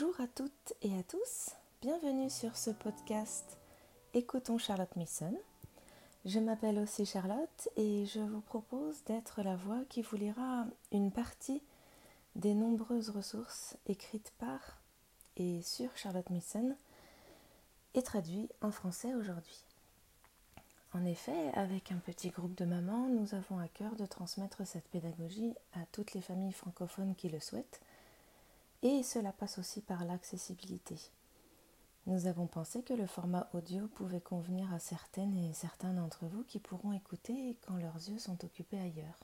Bonjour à toutes et à tous, bienvenue sur ce podcast Écoutons Charlotte Mason. Je m'appelle aussi Charlotte et je vous propose d'être la voix qui vous lira une partie des nombreuses ressources écrites par et sur Charlotte Mason et traduites en français aujourd'hui. En effet, avec un petit groupe de mamans, nous avons à cœur de transmettre cette pédagogie à toutes les familles francophones qui le souhaitent et cela passe aussi par l'accessibilité. Nous avons pensé que le format audio pouvait convenir à certaines et certains d'entre vous qui pourront écouter quand leurs yeux sont occupés ailleurs.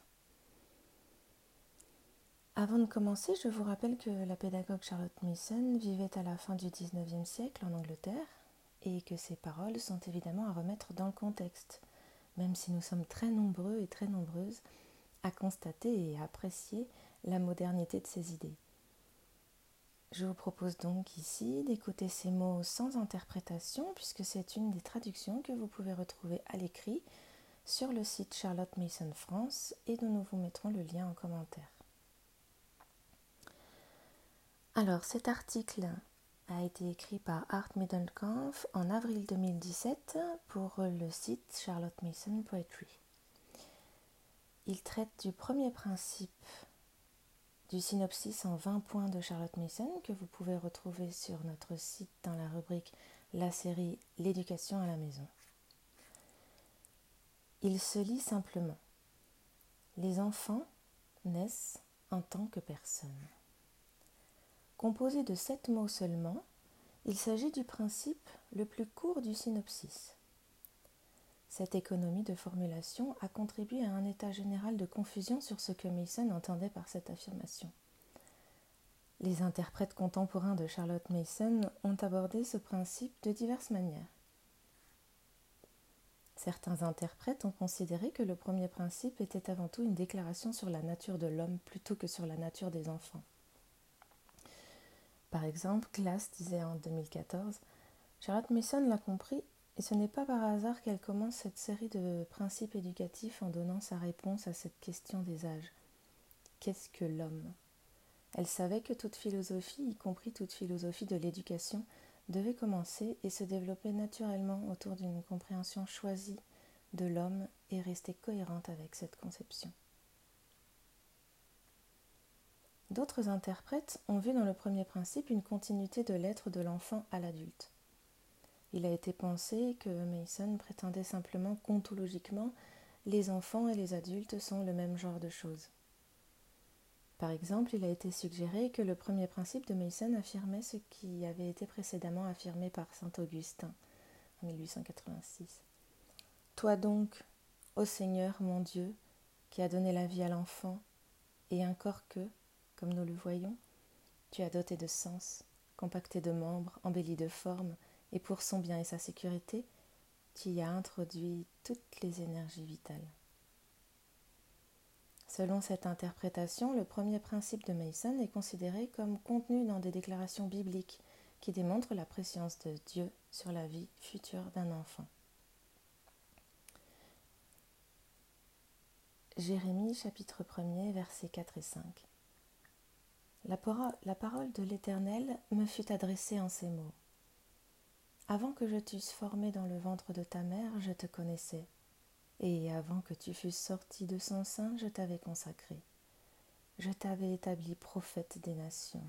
Avant de commencer, je vous rappelle que la pédagogue Charlotte Mason vivait à la fin du XIXe siècle en Angleterre et que ses paroles sont évidemment à remettre dans le contexte, même si nous sommes très nombreux et très nombreuses à constater et à apprécier la modernité de ses idées. Je vous propose donc ici d'écouter ces mots sans interprétation puisque c'est une des traductions que vous pouvez retrouver à l'écrit sur le site Charlotte Mason France et dont nous vous mettrons le lien en commentaire. Alors cet article a été écrit par Art Middelkampf en avril 2017 pour le site Charlotte Mason Poetry. Il traite du premier principe synopsis en 20 points de Charlotte Mason que vous pouvez retrouver sur notre site dans la rubrique La série L'éducation à la maison. Il se lit simplement. Les enfants naissent en tant que personnes. Composé de sept mots seulement, il s'agit du principe le plus court du synopsis. Cette économie de formulation a contribué à un état général de confusion sur ce que Mason entendait par cette affirmation. Les interprètes contemporains de Charlotte Mason ont abordé ce principe de diverses manières. Certains interprètes ont considéré que le premier principe était avant tout une déclaration sur la nature de l'homme plutôt que sur la nature des enfants. Par exemple, Glass disait en 2014 Charlotte Mason l'a compris et ce n'est pas par hasard qu'elle commence cette série de principes éducatifs en donnant sa réponse à cette question des âges. Qu'est-ce que l'homme? Elle savait que toute philosophie, y compris toute philosophie de l'éducation, devait commencer et se développer naturellement autour d'une compréhension choisie de l'homme et rester cohérente avec cette conception. D'autres interprètes ont vu dans le premier principe une continuité de l'être de l'enfant à l'adulte. Il a été pensé que Mason prétendait simplement qu'ontologiquement, les enfants et les adultes sont le même genre de choses. Par exemple, il a été suggéré que le premier principe de Mason affirmait ce qui avait été précédemment affirmé par saint Augustin en 1886. Toi donc, ô Seigneur mon Dieu, qui as donné la vie à l'enfant, et un corps que, comme nous le voyons, tu as doté de sens, compacté de membres, embelli de formes, et pour son bien et sa sécurité, tu y as introduit toutes les énergies vitales. Selon cette interprétation, le premier principe de Mason est considéré comme contenu dans des déclarations bibliques qui démontrent la préscience de Dieu sur la vie future d'un enfant. Jérémie chapitre 1er versets 4 et 5. La, la parole de l'Éternel me fut adressée en ces mots. Avant que je t'eusse formé dans le ventre de ta mère, je te connaissais, et avant que tu fusses sorti de son sein, je t'avais consacré. Je t'avais établi prophète des nations.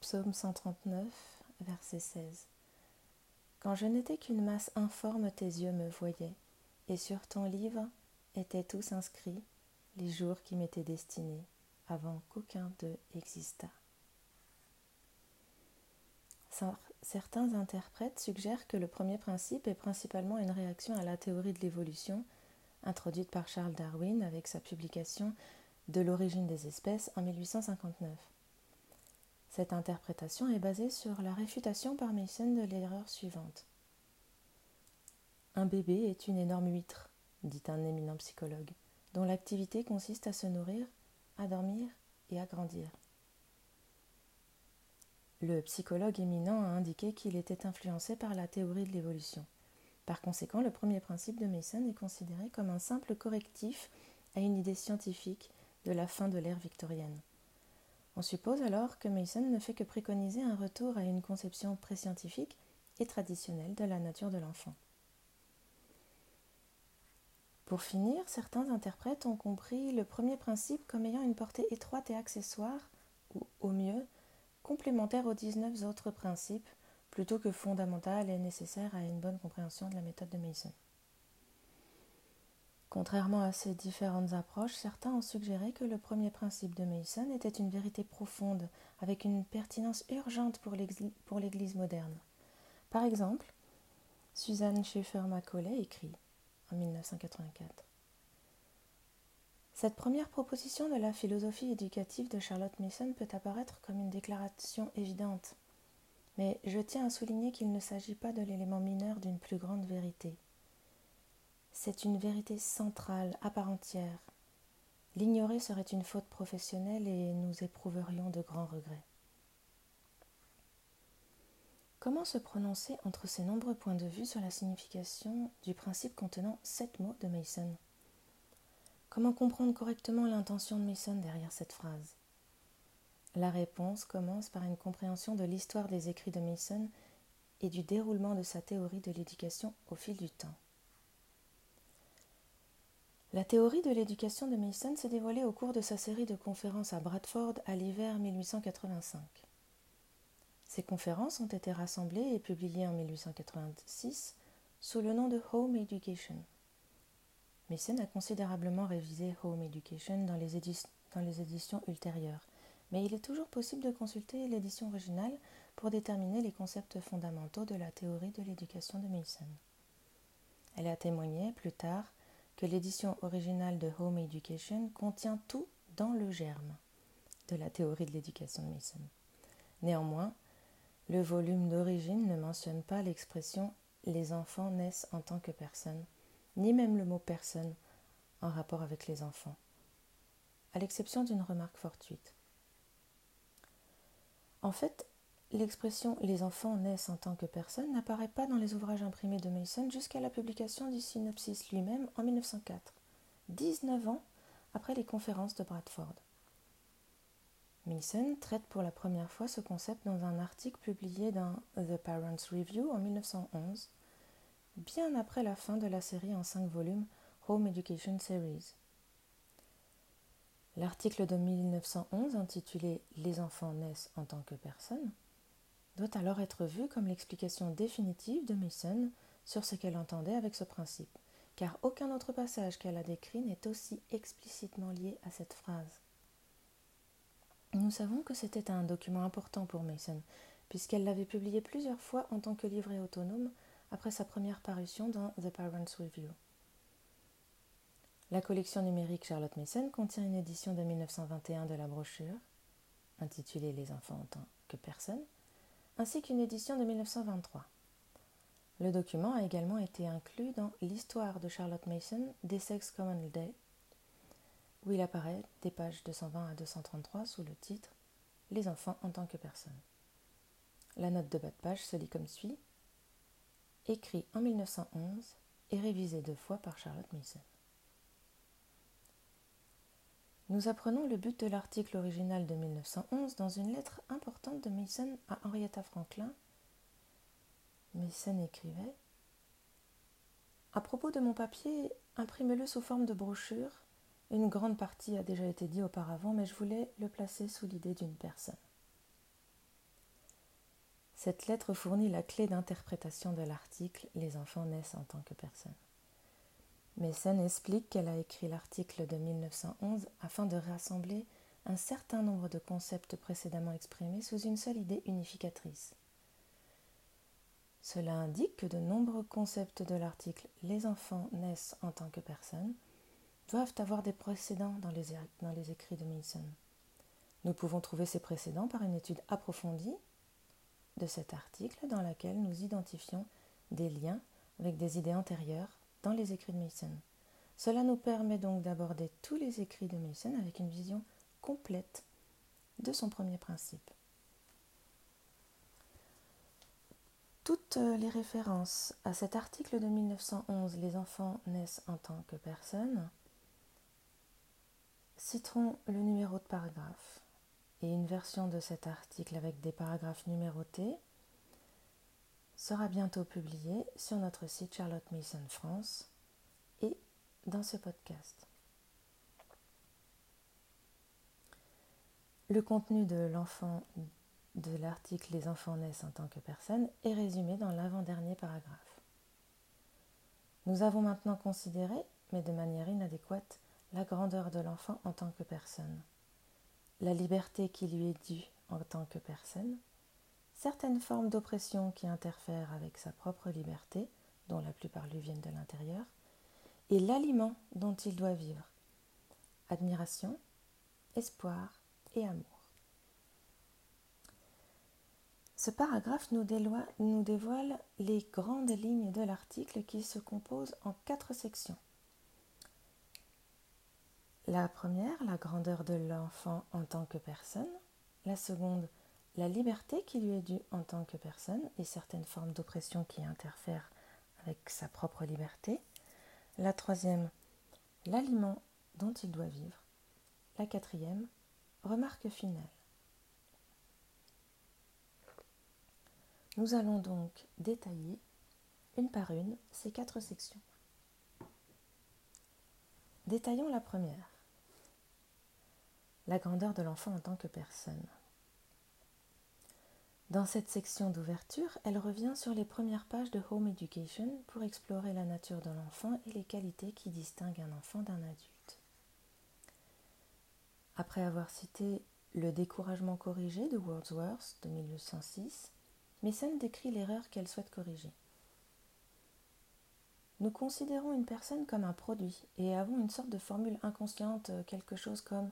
Psaume 139, verset 16. Quand je n'étais qu'une masse informe, tes yeux me voyaient, et sur ton livre étaient tous inscrits les jours qui m'étaient destinés, avant qu'aucun d'eux existât. Certains interprètes suggèrent que le premier principe est principalement une réaction à la théorie de l'évolution, introduite par Charles Darwin avec sa publication De l'origine des espèces en 1859. Cette interprétation est basée sur la réfutation par Mason de l'erreur suivante. Un bébé est une énorme huître, dit un éminent psychologue, dont l'activité consiste à se nourrir, à dormir et à grandir. Le psychologue éminent a indiqué qu'il était influencé par la théorie de l'évolution. Par conséquent, le premier principe de Mason est considéré comme un simple correctif à une idée scientifique de la fin de l'ère victorienne. On suppose alors que Mason ne fait que préconiser un retour à une conception préscientifique et traditionnelle de la nature de l'enfant. Pour finir, certains interprètes ont compris le premier principe comme ayant une portée étroite et accessoire, ou au mieux, complémentaire aux 19 autres principes, plutôt que fondamentale et nécessaire à une bonne compréhension de la méthode de Mason. Contrairement à ces différentes approches, certains ont suggéré que le premier principe de Mason était une vérité profonde, avec une pertinence urgente pour l'Église moderne. Par exemple, Suzanne Schaeffer-Macaulay écrit en 1984 Cette première proposition de la philosophie éducative de Charlotte Mason peut apparaître comme une déclaration évidente, mais je tiens à souligner qu'il ne s'agit pas de l'élément mineur d'une plus grande vérité. C'est une vérité centrale, à part entière. L'ignorer serait une faute professionnelle et nous éprouverions de grands regrets. Comment se prononcer entre ces nombreux points de vue sur la signification du principe contenant sept mots de Mason? Comment comprendre correctement l'intention de Mason derrière cette phrase? La réponse commence par une compréhension de l'histoire des écrits de Mason et du déroulement de sa théorie de l'éducation au fil du temps. La théorie de l'éducation de Mason s'est dévoilée au cours de sa série de conférences à Bradford à l'hiver 1885. Ces conférences ont été rassemblées et publiées en 1886 sous le nom de Home Education. Mason a considérablement révisé Home Education dans les, éditions ultérieures, mais il est toujours possible de consulter l'édition originale pour déterminer les concepts fondamentaux de la théorie de l'éducation de Mason. Elle a témoigné plus tard que l'édition originale de Home Education contient tout dans le germe de la théorie de l'éducation de Mason. Néanmoins, le volume d'origine ne mentionne pas l'expression les enfants naissent en tant que personne, ni même le mot personne en rapport avec les enfants, à l'exception d'une remarque fortuite. En fait, l'expression les enfants naissent en tant que personne n'apparaît pas dans les ouvrages imprimés de Mason jusqu'à la publication du synopsis lui-même en 1904, 19 ans après les conférences de Bradford. Mason traite pour la première fois ce concept dans un article publié dans The Parents Review en 1911, bien après la fin de la série en cinq volumes Home Education Series. L'article de 1911 intitulé Les enfants naissent en tant que personnes doit alors être vu comme l'explication définitive de Mason sur ce qu'elle entendait avec ce principe, car aucun autre passage qu'elle a décrit n'est aussi explicitement lié à cette phrase. Nous savons que c'était un document important pour Mason, puisqu'elle l'avait publié plusieurs fois en tant que livret autonome après sa première parution dans The Parents Review. La collection numérique Charlotte Mason contient une édition de 1921 de la brochure, intitulée Les enfants en tant que personne, ainsi qu'une édition de 1923. Le document a également été inclus dans l'histoire de Charlotte Mason d'Essex Common Day où il apparaît des pages 220 à 233 sous le titre Les enfants en tant que personne. La note de bas de page se lit comme suit Écrit en 1911 et révisé deux fois par Charlotte Mason. Nous apprenons le but de l'article original de 1911 dans une lettre importante de Mason à Henrietta Franklin. Mason écrivait À propos de mon papier, imprimez-le sous forme de brochure une grande partie a déjà été dit auparavant, mais je voulais le placer sous l'idée d'une personne. Cette lettre fournit la clé d'interprétation de l'article Les enfants naissent en tant que personne. Messen explique qu'elle a écrit l'article de 1911 afin de rassembler un certain nombre de concepts précédemment exprimés sous une seule idée unificatrice. Cela indique que de nombreux concepts de l'article Les enfants naissent en tant que personne doivent avoir des précédents dans les, dans les écrits de Mason. Nous pouvons trouver ces précédents par une étude approfondie de cet article dans laquelle nous identifions des liens avec des idées antérieures dans les écrits de Mason. Cela nous permet donc d'aborder tous les écrits de Mason avec une vision complète de son premier principe. Toutes les références à cet article de 1911 Les enfants naissent en tant que personnes citerons le numéro de paragraphe et une version de cet article avec des paragraphes numérotés sera bientôt publiée sur notre site Charlotte Mason France et dans ce podcast. Le contenu de l'enfant de l'article Les enfants naissent en tant que personne est résumé dans l'avant-dernier paragraphe. Nous avons maintenant considéré, mais de manière inadéquate, la grandeur de l'enfant en tant que personne, la liberté qui lui est due en tant que personne, certaines formes d'oppression qui interfèrent avec sa propre liberté, dont la plupart lui viennent de l'intérieur, et l'aliment dont il doit vivre, admiration, espoir et amour. Ce paragraphe nous, dévoile les grandes lignes de l'article qui se compose en quatre sections. La première, la grandeur de l'enfant en tant que personne. La seconde, la liberté qui lui est due en tant que personne et certaines formes d'oppression qui interfèrent avec sa propre liberté. La troisième, l'aliment dont il doit vivre. La quatrième, remarque finale. Nous allons donc détailler une par une ces quatre sections. Détaillons la première la grandeur de l'enfant en tant que personne. Dans cette section d'ouverture, elle revient sur les premières pages de Home Education pour explorer la nature de l'enfant et les qualités qui distinguent un enfant d'un adulte. Après avoir cité Le découragement corrigé de Wordsworth de 1806, Mason décrit l'erreur qu'elle souhaite corriger. Nous considérons une personne comme un produit et avons une sorte de formule inconsciente, quelque chose comme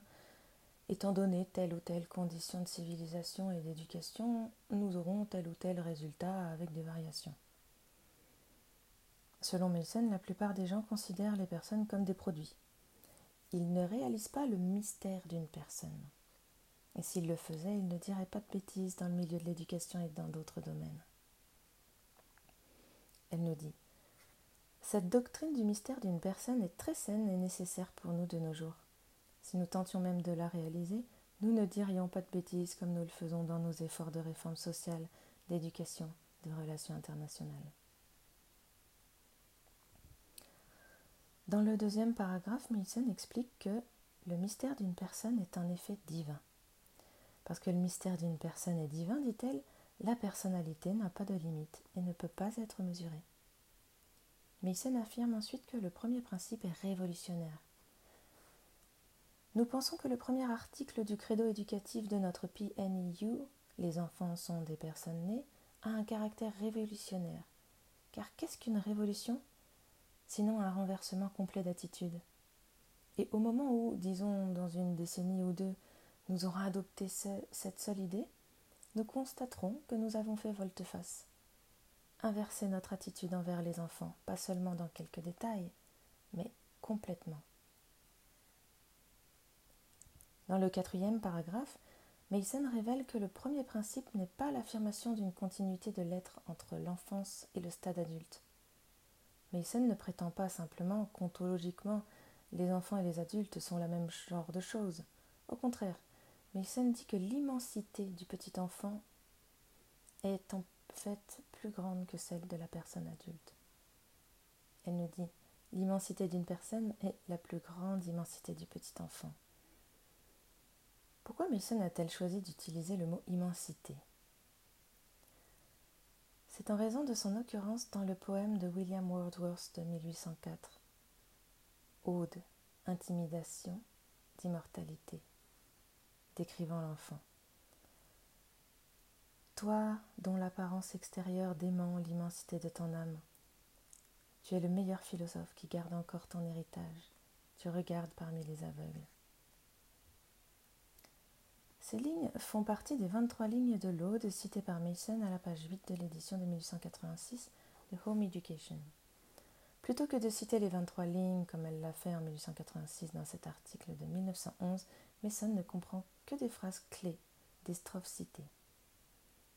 Étant donné telle ou telle condition de civilisation et d'éducation, nous aurons tel ou tel résultat avec des variations. Selon Melson, la plupart des gens considèrent les personnes comme des produits. Ils ne réalisent pas le mystère d'une personne. Et s'ils le faisaient, ils ne diraient pas de bêtises dans le milieu de l'éducation et dans d'autres domaines. Elle nous dit Cette doctrine du mystère d'une personne est très saine et nécessaire pour nous de nos jours. Si nous tentions même de la réaliser, nous ne dirions pas de bêtises comme nous le faisons dans nos efforts de réforme sociale, d'éducation, de relations internationales. Dans le deuxième paragraphe, Milson explique que le mystère d'une personne est un effet divin. Parce que le mystère d'une personne est divin, dit-elle, la personnalité n'a pas de limite et ne peut pas être mesurée. Milson affirme ensuite que le premier principe est révolutionnaire. Nous pensons que le premier article du credo éducatif de notre PNEU, Les enfants sont des personnes nées, a un caractère révolutionnaire. Car qu'est-ce qu'une révolution? Sinon un renversement complet d'attitude. Et au moment où, disons dans une décennie ou deux, nous aurons adopté cette seule idée, nous constaterons que nous avons fait volte-face. Inverser notre attitude envers les enfants, pas seulement dans quelques détails, mais complètement. Dans le quatrième paragraphe, Mason révèle que le premier principe n'est pas l'affirmation d'une continuité de l'être entre l'enfance et le stade adulte. Mason ne prétend pas simplement qu'ontologiquement les enfants et les adultes sont la même genre de choses. Au contraire, Mason dit que l'immensité du petit enfant est en fait plus grande que celle de la personne adulte. Elle nous dit l'immensité d'une personne est la plus grande immensité du petit enfant. Pourquoi Mason a-t-elle choisi d'utiliser le mot immensité? C'est en raison de son occurrence dans le poème de William Wordsworth de 1804. Ode, intimidation, d'immortalité, décrivant l'enfant. Toi, dont l'apparence extérieure dément l'immensité de ton âme, tu es le meilleur philosophe qui garde encore ton héritage. Tu regardes parmi les aveugles. Ces lignes font partie des 23 lignes de l'Aude citées par Mason à la page 8 de l'édition de 1886 de Home Education. Plutôt que de citer les 23 lignes comme elle l'a fait en 1886 dans cet article de 1911, Mason ne comprend que des phrases clés, des strophes citées.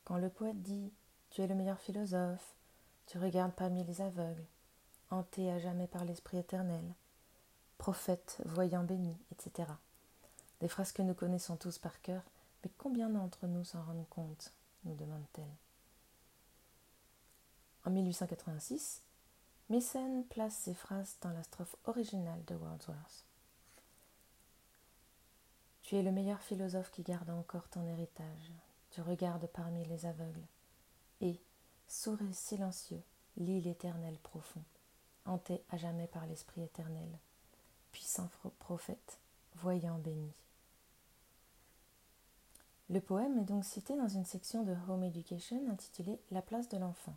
Quand le poète dit Tu es le meilleur philosophe, tu regardes parmi les aveugles, hanté à jamais par l'Esprit éternel, prophète, voyant béni, etc. Des phrases que nous connaissons tous par cœur, Mais combien d'entre nous s'en rendent compte nous demande-t-elle. En 1886, Mason place ces phrases dans la strophe originale de Wordsworth. Tu es le meilleur philosophe qui garde encore ton héritage. Tu regardes parmi les aveugles. Et, sourire silencieux, lis l'éternel profond, hanté à jamais par l'Esprit éternel, puissant prophète, voyant béni. Le poème est donc cité dans une section de Home Education intitulée La place de l'enfant.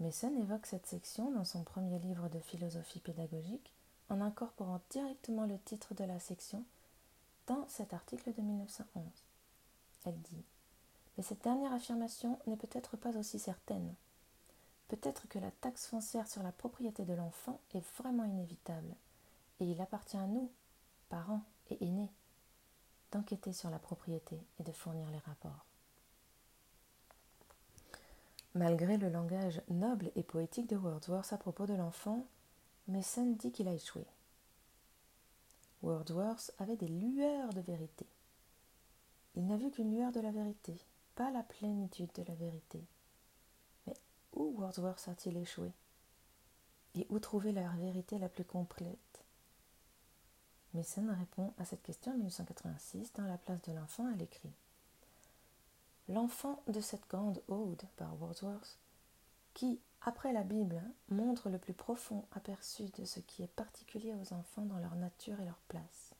Mason évoque cette section dans son premier livre de philosophie pédagogique en incorporant directement le titre de la section dans cet article de 1911. Elle dit Mais cette dernière affirmation n'est peut-être pas aussi certaine. Peut-être que la taxe foncière sur la propriété de l'enfant est vraiment inévitable, et il appartient à nous, parents et aînés, d'enquêter sur la propriété et de fournir les rapports. Malgré le langage noble et poétique de Wordsworth à propos de l'enfant, Mason dit qu'il a échoué. Wordsworth avait des lueurs de vérité. Il n'a vu qu'une lueur de la vérité, pas la plénitude de la vérité. Mais où Wordsworth a-t-il échoué? Et où trouver la vérité la plus complète Mason répond à cette question en 1886 dans La place de l'enfant, elle écrit L'enfant de cette grande ode par Wordsworth, qui, après la Bible, montre le plus profond aperçu de ce qui est particulier aux enfants dans leur nature et leur place.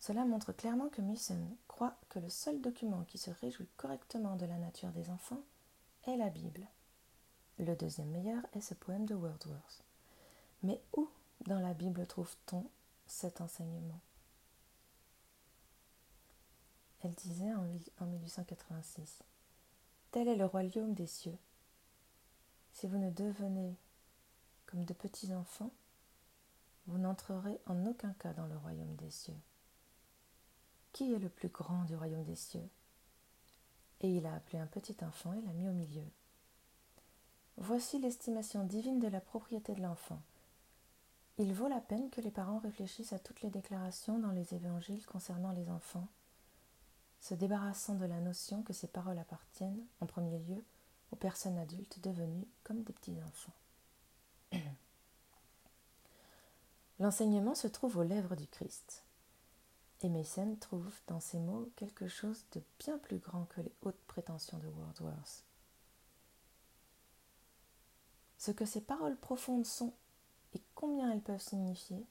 Cela montre clairement que Mason croit que le seul document qui se réjouit correctement de la nature des enfants est la Bible. Le deuxième meilleur est ce poème de Wordsworth. Mais où dans la Bible trouve-t-on cet enseignement? Elle disait en 1886 Tel est le royaume des cieux. Si vous ne devenez comme de petits enfants, vous n'entrerez en aucun cas dans le royaume des cieux. Qui est le plus grand du royaume des cieux? Et il a appelé un petit enfant et l'a mis au milieu. Voici l'estimation divine de la propriété de l'enfant. Il vaut la peine que les parents réfléchissent à toutes les déclarations dans les évangiles concernant les enfants, se débarrassant de la notion que ces paroles appartiennent, en premier lieu, aux personnes adultes devenues comme des petits-enfants. L'enseignement se trouve aux lèvres du Christ. Et Mason trouve dans ces mots quelque chose de bien plus grand que les hautes prétentions de Wordsworth. Ce que ces paroles profondes sont combien elles peuvent signifier,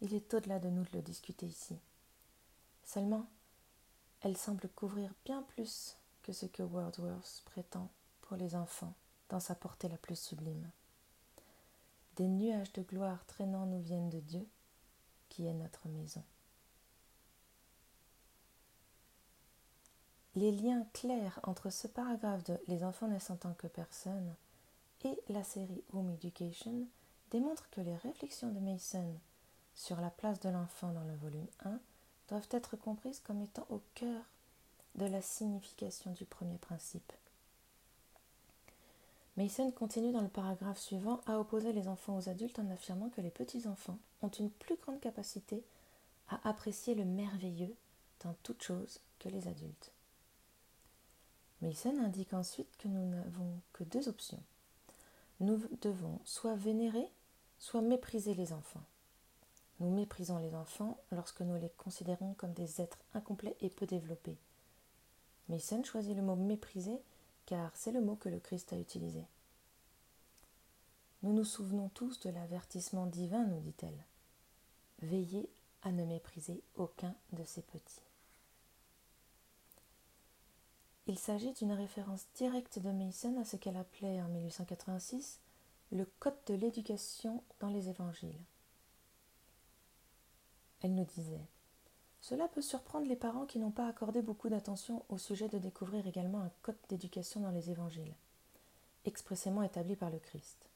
il est au-delà de nous de le discuter ici. Seulement, elles semblent couvrir bien plus que ce que Wordsworth prétend pour les enfants dans sa portée la plus sublime. Des nuages de gloire traînant nous viennent de Dieu, qui est notre maison. Les liens clairs entre ce paragraphe de Les enfants naissent en tant que personnes et la série Home Education démontre que les réflexions de Mason sur la place de l'enfant dans le volume 1 doivent être comprises comme étant au cœur de la signification du premier principe. Mason continue dans le paragraphe suivant à opposer les enfants aux adultes en affirmant que les petits-enfants ont une plus grande capacité à apprécier le merveilleux dans toute chose que les adultes. Mason indique ensuite que nous n'avons que deux options. Nous devons soit vénérer soit mépriser les enfants. Nous méprisons les enfants lorsque nous les considérons comme des êtres incomplets et peu développés. Mason choisit le mot mépriser car c'est le mot que le Christ a utilisé. Nous nous souvenons tous de l'avertissement divin, nous dit-elle. Veillez à ne mépriser aucun de ces petits. Il s'agit d'une référence directe de Mason à ce qu'elle appelait en 1886 le code de l'éducation dans les évangiles. Elle nous disait Cela peut surprendre les parents qui n'ont pas accordé beaucoup d'attention au sujet de découvrir également un code d'éducation dans les évangiles, expressément établi par le Christ.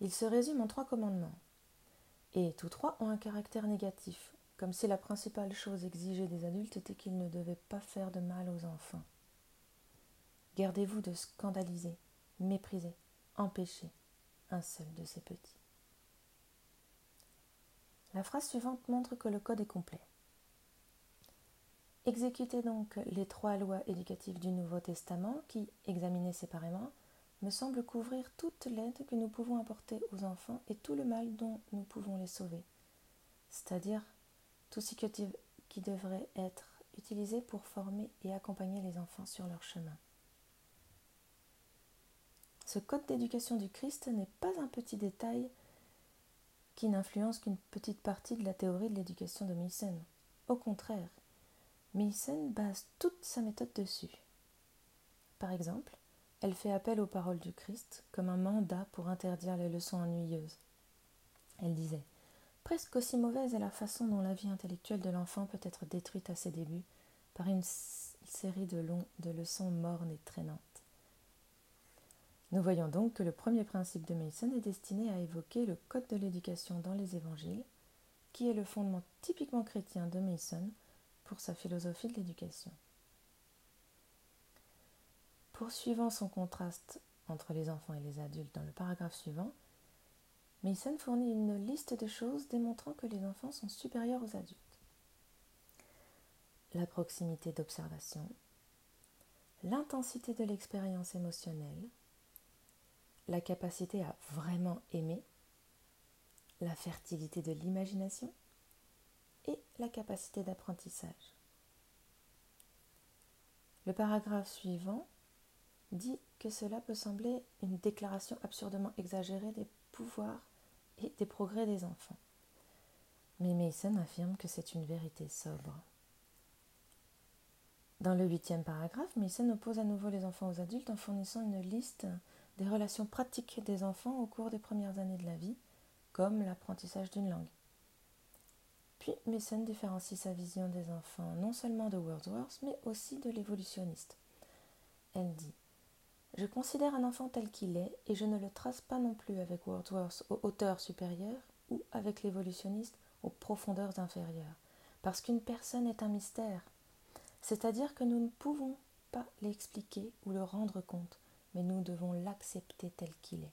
Il se résume en trois commandements, et tous trois ont un caractère négatif, comme si la principale chose exigée des adultes était qu'ils ne devaient pas faire de mal aux enfants. Gardez-vous de scandaliser, mépriser, empêcher un seul de ces petits. La phrase suivante montre que le code est complet. Exécuter donc les trois lois éducatives du Nouveau Testament qui, examinées séparément, me semblent couvrir toute l'aide que nous pouvons apporter aux enfants et tout le mal dont nous pouvons les sauver, c'est-à-dire tout ce qui devrait être utilisé pour former et accompagner les enfants sur leur chemin. Ce code d'éducation du Christ n'est pas un petit détail qui n'influence qu'une petite partie de la théorie de l'éducation de Meissen. Au contraire, Meissen base toute sa méthode dessus. Par exemple, elle fait appel aux paroles du Christ comme un mandat pour interdire les leçons ennuyeuses. Elle disait Presque aussi mauvaise est la façon dont la vie intellectuelle de l'enfant peut être détruite à ses débuts par une série de, longs, de leçons mornes et traînantes. Nous voyons donc que le premier principe de Mason est destiné à évoquer le code de l'éducation dans les évangiles, qui est le fondement typiquement chrétien de Mason pour sa philosophie de l'éducation. Poursuivant son contraste entre les enfants et les adultes dans le paragraphe suivant, Mason fournit une liste de choses démontrant que les enfants sont supérieurs aux adultes. La proximité d'observation, l'intensité de l'expérience émotionnelle, la capacité à vraiment aimer, la fertilité de l'imagination, et la capacité d'apprentissage. Le paragraphe suivant dit que cela peut sembler une déclaration absurdement exagérée des pouvoirs et des progrès des enfants. Mais Mason affirme que c'est une vérité sobre. Dans le huitième paragraphe, Mason oppose à nouveau les enfants aux adultes en fournissant une liste des relations pratiques des enfants au cours des premières années de la vie, comme l'apprentissage d'une langue. Puis Mason différencie sa vision des enfants non seulement de Wordsworth, mais aussi de l'évolutionniste. Elle dit Je considère un enfant tel qu'il est, et je ne le trace pas non plus avec Wordsworth aux hauteurs supérieures ou avec l'évolutionniste aux profondeurs inférieures, parce qu'une personne est un mystère, c'est-à-dire que nous ne pouvons pas l'expliquer ou le rendre compte, mais nous devons l'accepter tel qu'il est.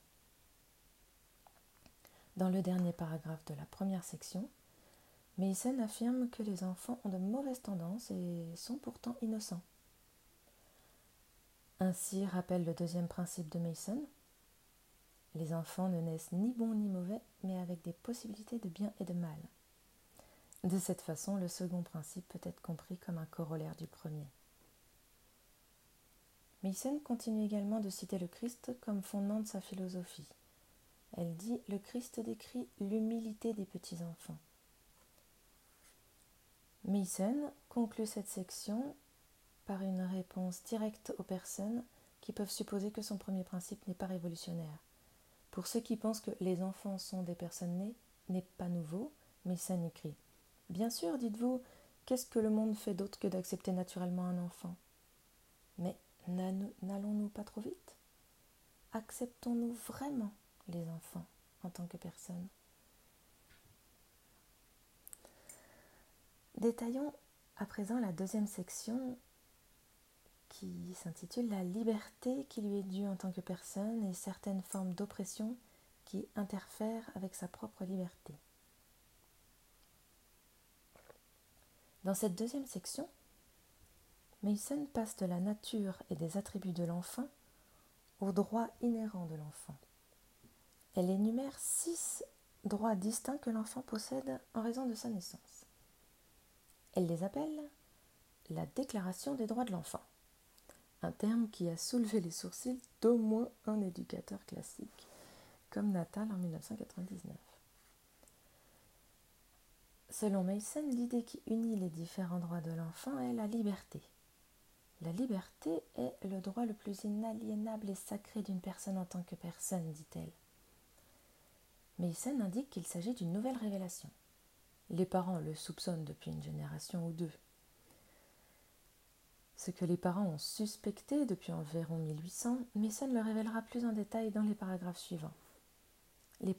Dans le dernier paragraphe de la première section, Mason affirme que les enfants ont de mauvaises tendances et sont pourtant innocents. Ainsi rappelle le deuxième principe de Mason les enfants ne naissent ni bons ni mauvais, mais avec des possibilités de bien et de mal. De cette façon, le second principe peut être compris comme un corollaire du premier. Mason continue également de citer le Christ comme fondement de sa philosophie. Elle dit Le Christ décrit l'humilité des petits-enfants. Mason conclut cette section par une réponse directe aux personnes qui peuvent supposer que son premier principe n'est pas révolutionnaire. Pour ceux qui pensent que les enfants sont des personnes nées, n'est pas nouveau, Mason écrit Bien sûr, dites-vous, qu'est-ce que le monde fait d'autre que d'accepter naturellement un enfant? Mais n'allons-nous pas trop vite? Acceptons-nous vraiment les enfants en tant que personnes? Détaillons à présent la deuxième section qui s'intitule La liberté qui lui est due en tant que personne et certaines formes d'oppression qui interfèrent avec sa propre liberté. Dans cette deuxième section, Mason passe de la nature et des attributs de l'enfant aux droits inhérents de l'enfant. Elle énumère six droits distincts que l'enfant possède en raison de sa naissance. Elle les appelle la Déclaration des droits de l'enfant, un terme qui a soulevé les sourcils d'au moins un éducateur classique, comme Natal en 1999. Selon Mason, l'idée qui unit les différents droits de l'enfant est la liberté. La liberté est le droit le plus inaliénable et sacré d'une personne en tant que personne, dit-elle. Mason indique qu'il s'agit d'une nouvelle révélation. Les parents le soupçonnent depuis une génération ou deux. Ce que les parents ont suspecté depuis environ 1800, Mason le révélera plus en détail dans les paragraphes suivants. Les,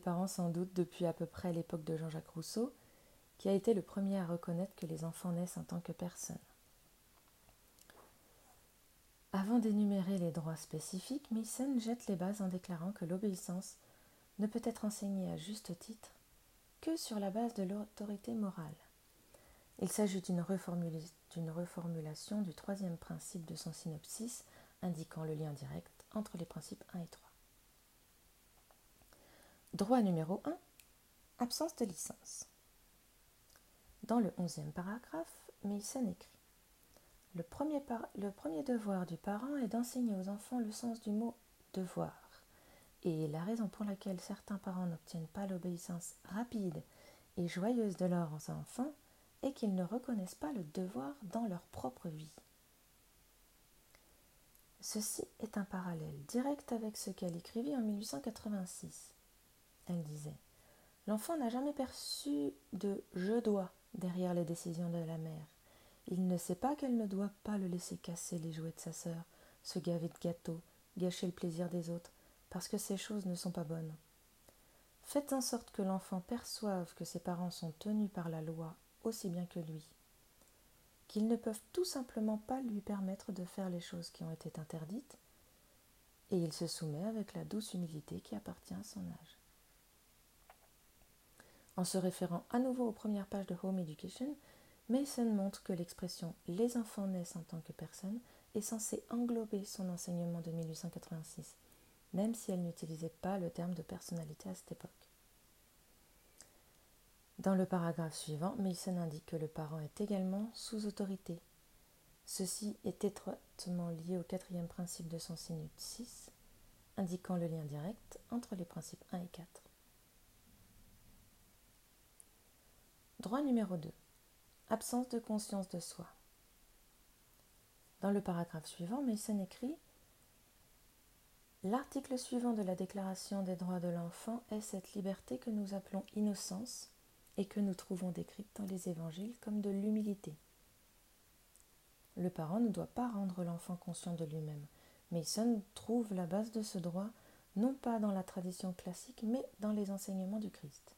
parents s'en doutent depuis à peu près l'époque de Jean-Jacques Rousseau, qui a été le premier à reconnaître que les enfants naissent en tant que personnes. Avant d'énumérer les droits spécifiques, Mason jette les bases en déclarant que l'obéissance ne peut être enseignée à juste titre que sur la base de l'autorité morale. Il s'agit d'une reformulation du troisième principe de son synopsis indiquant le lien direct entre les principes 1 et 3. Droit numéro 1. Absence de licence. Dans le onzième paragraphe, Mason écrit le premier, devoir du parent est d'enseigner aux enfants le sens du mot devoir. Et la raison pour laquelle certains parents n'obtiennent pas l'obéissance rapide et joyeuse de leurs enfants est qu'ils ne reconnaissent pas le devoir dans leur propre vie. Ceci est un parallèle direct avec ce qu'elle écrivit en 1886. Elle disait L'enfant n'a jamais perçu de je dois derrière les décisions de la mère. Il ne sait pas qu'elle ne doit pas le laisser casser les jouets de sa sœur, se gaver de gâteaux, gâcher le plaisir des autres, parce que ces choses ne sont pas bonnes. Faites en sorte que l'enfant perçoive que ses parents sont tenus par la loi aussi bien que lui, qu'ils ne peuvent tout simplement pas lui permettre de faire les choses qui ont été interdites, et il se soumet avec la douce humilité qui appartient à son âge. En se référant à nouveau aux premières pages de Home Education, Mason montre que l'expression les enfants naissent en tant que personnes est censée englober son enseignement de 1886, même si elle n'utilisait pas le terme de personnalité à cette époque. Dans le paragraphe suivant, Mason indique que le parent est également sous autorité. Ceci est étroitement lié au quatrième principe de son signe 6, indiquant le lien direct entre les principes 1 et 4. Droit numéro 2. Absence de conscience de soi. Dans le paragraphe suivant, Mason écrit L'article suivant de la Déclaration des droits de l'enfant est cette liberté que nous appelons innocence et que nous trouvons décrite dans les évangiles comme de l'humilité. Le parent ne doit pas rendre l'enfant conscient de lui-même. Mason trouve la base de ce droit non pas dans la tradition classique, mais dans les enseignements du Christ.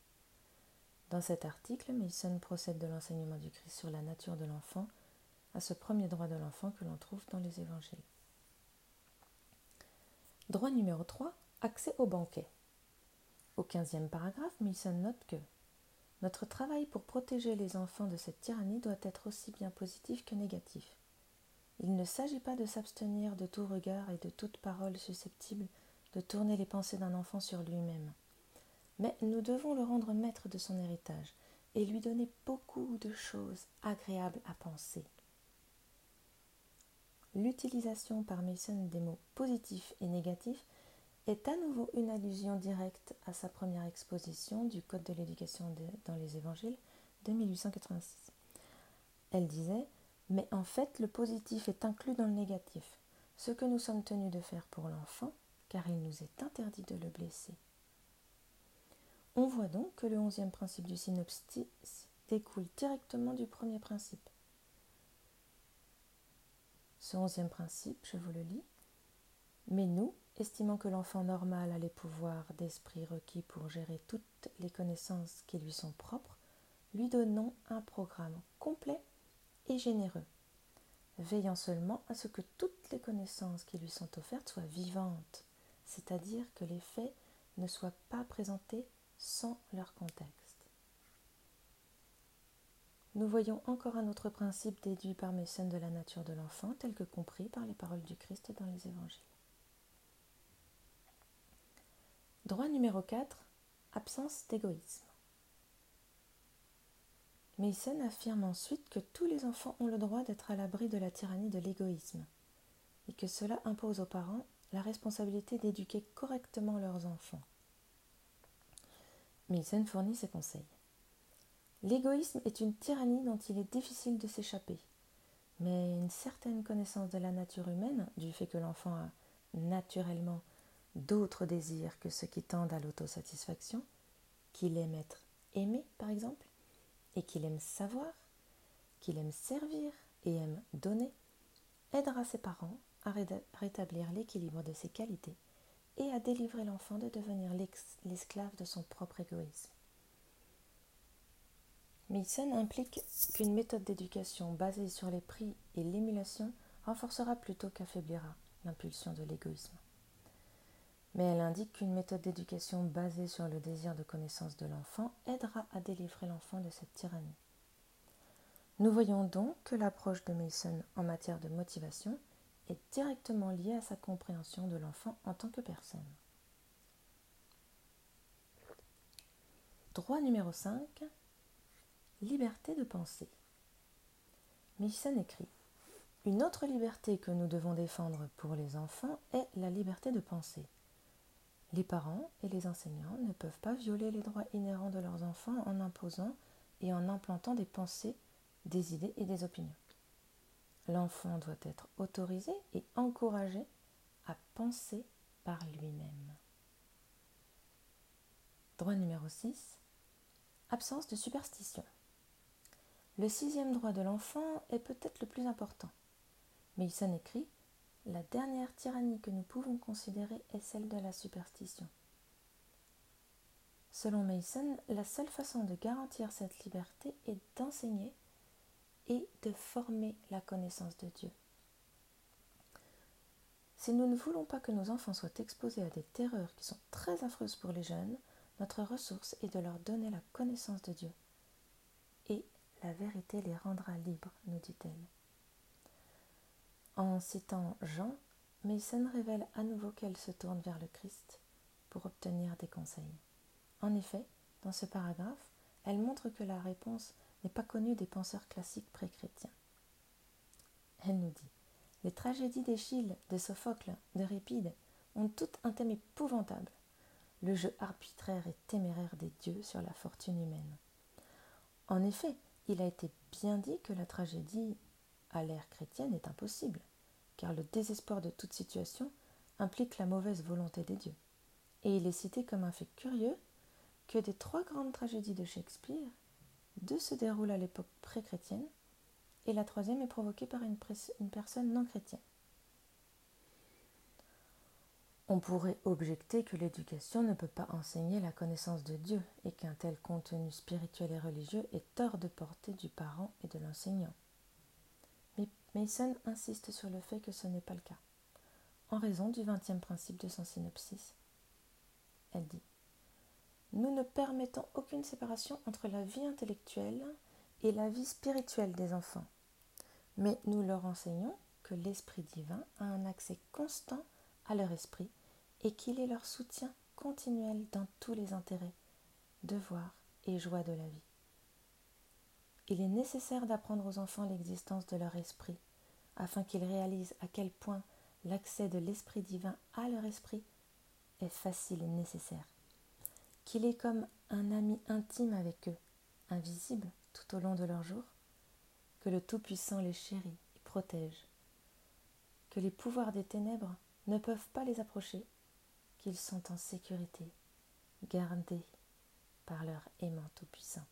Dans cet article, Mason procède de l'enseignement du Christ sur la nature de l'enfant à ce premier droit de l'enfant que l'on trouve dans les évangiles. Droit numéro 3. Accès au banquet. Au quinzième paragraphe, Mason note que notre travail pour protéger les enfants de cette tyrannie doit être aussi bien positif que négatif. Il ne s'agit pas de s'abstenir de tout regard et de toute parole susceptible de tourner les pensées d'un enfant sur lui-même. Mais nous devons le rendre maître de son héritage et lui donner beaucoup de choses agréables à penser. L'utilisation par Mason des mots positifs et négatifs est à nouveau une allusion directe à sa première exposition du Code de l'éducation dans les évangiles de 1886. Elle disait Mais en fait, le positif est inclus dans le négatif, ce que nous sommes tenus de faire pour l'enfant, car il nous est interdit de le blesser. On voit donc que le onzième principe du synopsis découle directement du premier principe. Ce onzième principe, je vous le lis. Mais nous, estimant que l'enfant normal a les pouvoirs d'esprit requis pour gérer toutes les connaissances qui lui sont propres, lui donnons un programme complet et généreux, veillant seulement à ce que toutes les connaissances qui lui sont offertes soient vivantes, c'est-à-dire que les faits ne soient pas présentés sans leur contexte. Nous voyons encore un autre principe déduit par Mason de la nature de l'enfant, tel que compris par les paroles du Christ dans les évangiles. Droit numéro 4. Absence d'égoïsme. Mason affirme ensuite que tous les enfants ont le droit d'être à l'abri de la tyrannie de l'égoïsme, et que cela impose aux parents la responsabilité d'éduquer correctement leurs enfants. Mason fournit ses conseils. L'égoïsme est une tyrannie dont il est difficile de s'échapper, mais une certaine connaissance de la nature humaine, du fait que l'enfant a naturellement d'autres désirs que ceux qui tendent à l'autosatisfaction, qu'il aime être aimé par exemple, et qu'il aime savoir, qu'il aime servir et aime donner, aidera ses parents à rétablir l'équilibre de ses qualités et à délivrer l'enfant de devenir l'esclave de son propre égoïsme. Mason implique qu'une méthode d'éducation basée sur les prix et l'émulation renforcera plutôt qu'affaiblira l'impulsion de l'égoïsme. Mais elle indique qu'une méthode d'éducation basée sur le désir de connaissance de l'enfant aidera à délivrer l'enfant de cette tyrannie. Nous voyons donc que l'approche de Mason en matière de motivation est directement liée à sa compréhension de l'enfant en tant que personne. Droit numéro 5. Liberté de penser. Mason écrit Une autre liberté que nous devons défendre pour les enfants est la liberté de penser. Les parents et les enseignants ne peuvent pas violer les droits inhérents de leurs enfants en imposant et en implantant des pensées, des idées et des opinions. L'enfant doit être autorisé et encouragé à penser par lui-même. Droit numéro 6. Absence de superstition. Le sixième droit de l'enfant est peut-être le plus important. Mason écrit La dernière tyrannie que nous pouvons considérer est celle de la superstition. Selon Mason, la seule façon de garantir cette liberté est d'enseigner et de former la connaissance de Dieu. Si nous ne voulons pas que nos enfants soient exposés à des terreurs qui sont très affreuses pour les jeunes, notre ressource est de leur donner la connaissance de Dieu. Et la vérité les rendra libres, nous dit-elle. En citant Jean, Mason révèle à nouveau qu'elle se tourne vers le Christ pour obtenir des conseils. En effet, dans ce paragraphe, elle montre que la réponse n'est pas connue des penseurs classiques pré-chrétiens. Elle nous dit Les tragédies d'Échille, de Sophocle, de Répide ont toutes un thème épouvantable le jeu arbitraire et téméraire des dieux sur la fortune humaine. En effet, il a été bien dit que la tragédie à l'ère chrétienne est impossible, car le désespoir de toute situation implique la mauvaise volonté des dieux. Et il est cité comme un fait curieux que des trois grandes tragédies de Shakespeare, deux se déroulent à l'époque pré-chrétienne, et la troisième est provoquée par une, une personne non chrétienne. On pourrait objecter que l'éducation ne peut pas enseigner la connaissance de Dieu et qu'un tel contenu spirituel et religieux est hors de portée du parent et de l'enseignant. Mais Mason insiste sur le fait que ce n'est pas le cas, en raison du vingtième principe de son synopsis. Elle dit Nous ne permettons aucune séparation entre la vie intellectuelle et la vie spirituelle des enfants, mais nous leur enseignons que l'Esprit divin a un accès constant à leur esprit et qu'il est leur soutien continuel dans tous les intérêts, devoirs et joies de la vie. Il est nécessaire d'apprendre aux enfants l'existence de leur esprit, afin qu'ils réalisent à quel point l'accès de l'Esprit divin à leur esprit est facile et nécessaire, qu'il est comme un ami intime avec eux, invisible tout au long de leur jour, que le Tout-Puissant les chérit et protège, que les pouvoirs des ténèbres ne peuvent pas les approcher, qu'ils sont en sécurité, gardés par leur aimant tout-puissant.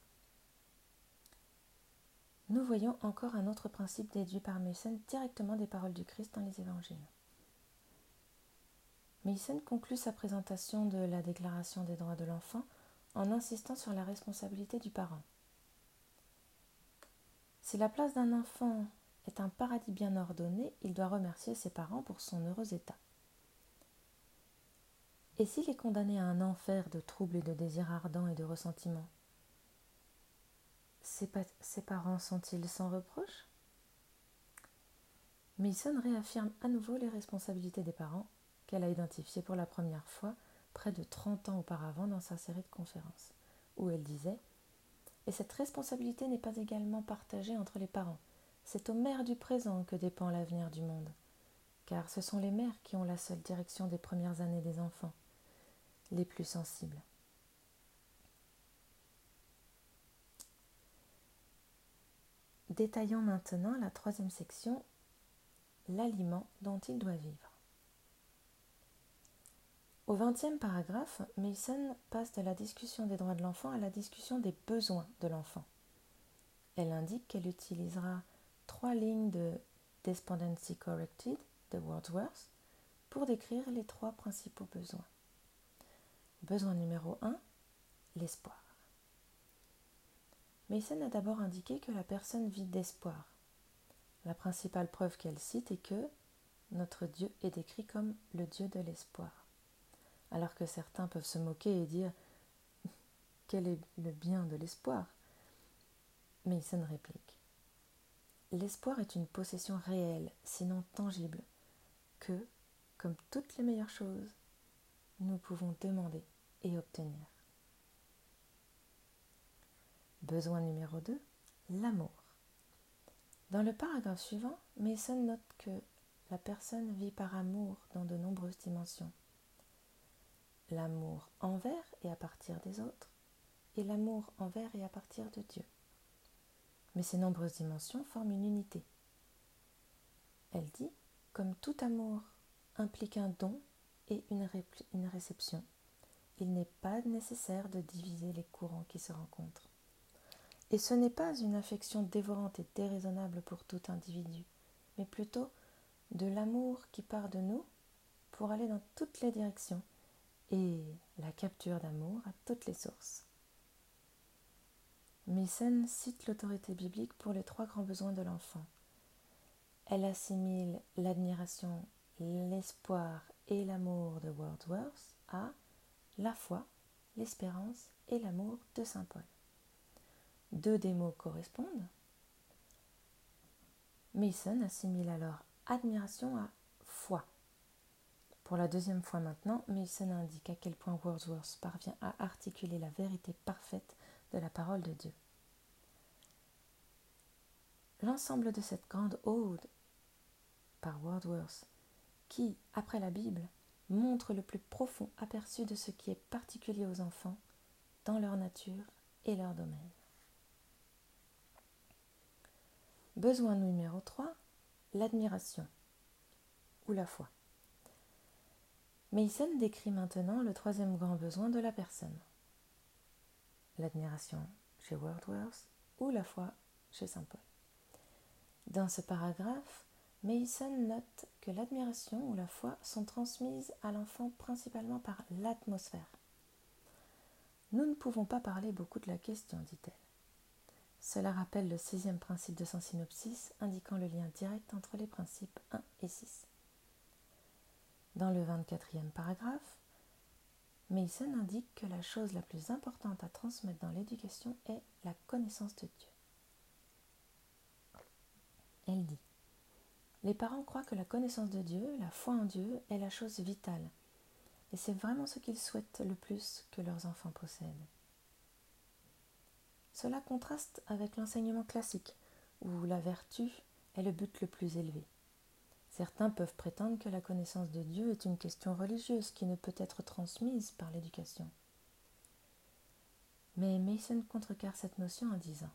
Nous voyons encore un autre principe déduit par Mason directement des paroles du Christ dans les évangiles. Mason conclut sa présentation de la Déclaration des droits de l'enfant en insistant sur la responsabilité du parent. Si la place d'un enfant est un paradis bien ordonné, il doit remercier ses parents pour son heureux état. Et s'il est condamné à un enfer de troubles et de désirs ardents et de ressentiments, ses, ses parents sont-ils sans reproche? Mason réaffirme à nouveau les responsabilités des parents qu'elle a identifiées pour la première fois près de 30 ans auparavant dans sa série de conférences, où elle disait Et cette responsabilité n'est pas également partagée entre les parents. C'est aux mères du présent que dépend l'avenir du monde, car ce sont les mères qui ont la seule direction des premières années des enfants les plus sensibles. Détaillons maintenant la troisième section, l'aliment dont il doit vivre. Au vingtième paragraphe, Mason passe de la discussion des droits de l'enfant à la discussion des besoins de l'enfant. Elle indique qu'elle utilisera trois lignes de Despondency Corrected de Wordsworth pour décrire les trois principaux besoins. Besoin numéro 1, l'espoir. Mason a d'abord indiqué que la personne vit d'espoir. La principale preuve qu'elle cite est que notre Dieu est décrit comme le Dieu de l'espoir. Alors que certains peuvent se moquer et dire quel est le bien de l'espoir? Mason réplique l'espoir est une possession réelle, sinon tangible, que, comme toutes les meilleures choses, nous pouvons demander et obtenir. Besoin numéro 2, l'amour. Dans le paragraphe suivant, Mason note que la personne vit par amour dans de nombreuses dimensions. L'amour envers et à partir des autres, et l'amour envers et à partir de Dieu. Mais ces nombreuses dimensions forment une unité. Elle dit, comme tout amour implique un don et une, réception, il n'est pas nécessaire de diviser les courants qui se rencontrent. Et ce n'est pas une affection dévorante et déraisonnable pour tout individu, mais plutôt de l'amour qui part de nous pour aller dans toutes les directions et la capture d'amour à toutes les sources. Mason cite l'autorité biblique pour les trois grands besoins de l'enfant. Elle assimile l'admiration, l'espoir et l'amour de Wordsworth à la foi, l'espérance et l'amour de Saint Paul. Deux des mots correspondent. Mason assimile alors admiration à foi. Pour la deuxième fois maintenant, Mason indique à quel point Wordsworth parvient à articuler la vérité parfaite de la parole de Dieu. L'ensemble de cette grande ode par Wordsworth, qui, après la Bible, montre le plus profond aperçu de ce qui est particulier aux enfants dans leur nature et leur domaine. Besoin numéro 3, l'admiration ou la foi. Mason décrit maintenant le troisième grand besoin de la personne. L'admiration chez Wordsworth ou la foi chez Saint Paul. Dans ce paragraphe, Mason note que l'admiration ou la foi sont transmises à l'enfant principalement par l'atmosphère. Nous ne pouvons pas parler beaucoup de la question, dit-elle. Cela rappelle le sixième principe de son synopsis, indiquant le lien direct entre les principes 1 et 6. Dans le 24e paragraphe, Mason indique que la chose la plus importante à transmettre dans l'éducation est la connaissance de Dieu. Elle dit Les parents croient que la connaissance de Dieu, la foi en Dieu, est la chose vitale, et c'est vraiment ce qu'ils souhaitent le plus que leurs enfants possèdent. Cela contraste avec l'enseignement classique, où la vertu est le but le plus élevé. Certains peuvent prétendre que la connaissance de Dieu est une question religieuse qui ne peut être transmise par l'éducation. Mais Mason contrecarre cette notion en disant